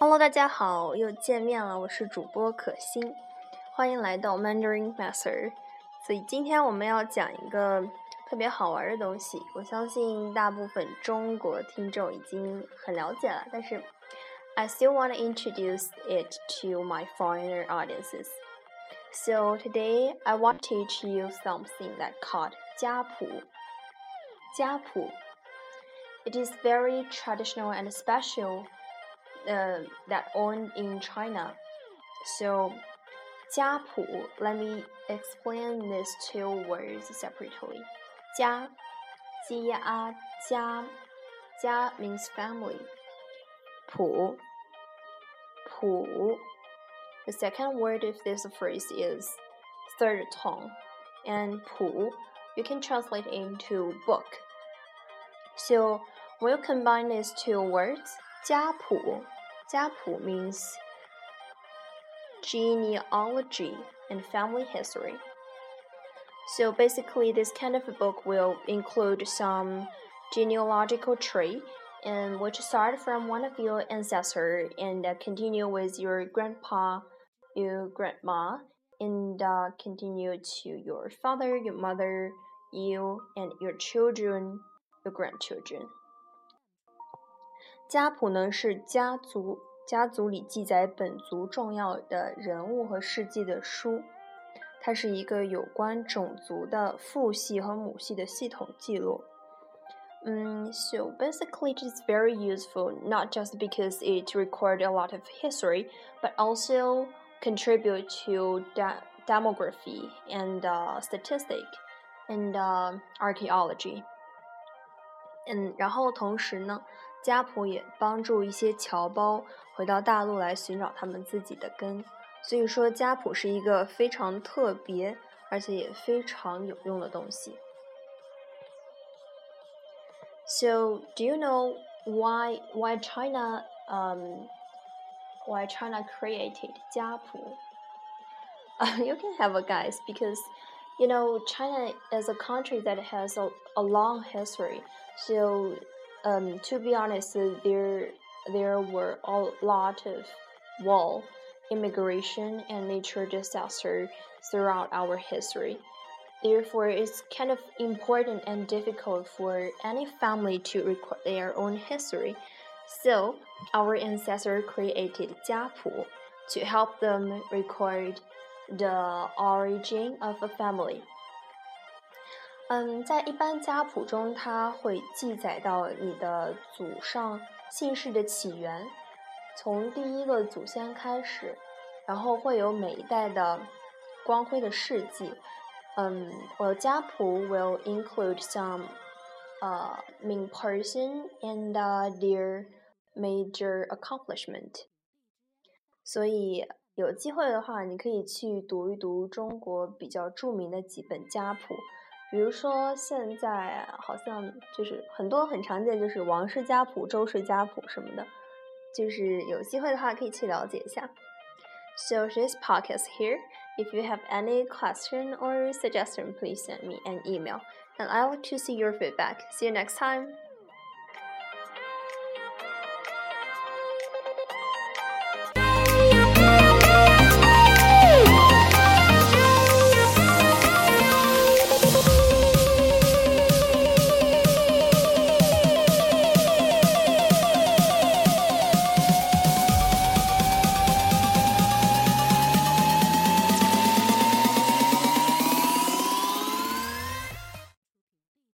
Hello，大家好，又见面了，我是主播可心，欢迎来到 Mandarin Master。所以今天我们要讲一个特别好玩的东西，我相信大部分中国听众已经很了解了，但是 I still want to introduce it to my foreigner audiences. So today I want to teach you something that called 家谱。家谱 it is very traditional and special uh, that owned in China. So, 家谱, let me explain these two words separately. 家,家,家,家 means family. 谱,谱. The second word of this phrase is third tone, and 谱 you can translate into book. So We'll combine these two words. 家谱,家谱 means genealogy and family history. So basically, this kind of a book will include some genealogical tree, and which start from one of your ancestors and uh, continue with your grandpa, your grandma, and uh, continue to your father, your mother, you, and your children, your grandchildren. 家谱呢是家族家族里记载本族重要的人物和事迹的书，它是一个有关种族的父系和母系的系统记录。嗯，so basically it is very useful not just because it record a lot of history, but also contribute to demography and uh, statistic and uh, archaeology. 嗯，然后同时呢。 家谱也帮助一些侨胞回到大陆来寻找他们自己的根，所以说家谱是一个非常特别而且也非常有用的东西。So, do you know why why China um why China created 家谱？You can have a guess because you know China is a country that has a, a long history. So um, to be honest, there there were a lot of war, immigration, and nature disaster throughout our history. Therefore, it's kind of important and difficult for any family to record their own history. So, our ancestors created 家谱 to help them record the origin of a family. 嗯，在一般家谱中，它会记载到你的祖上姓氏的起源，从第一个祖先开始，然后会有每一代的光辉的事迹。嗯，我家谱 will include some 呃 main person and their major accomplishment。所以有机会的话，你可以去读一读中国比较著名的几本家谱。比如说，现在好像就是很多很常见，就是王氏家谱、周氏家谱什么的，就是有机会的话可以去了解一下。So this podcast here. If you have any question or suggestion, please send me an email, and I like to see your feedback. See you next time.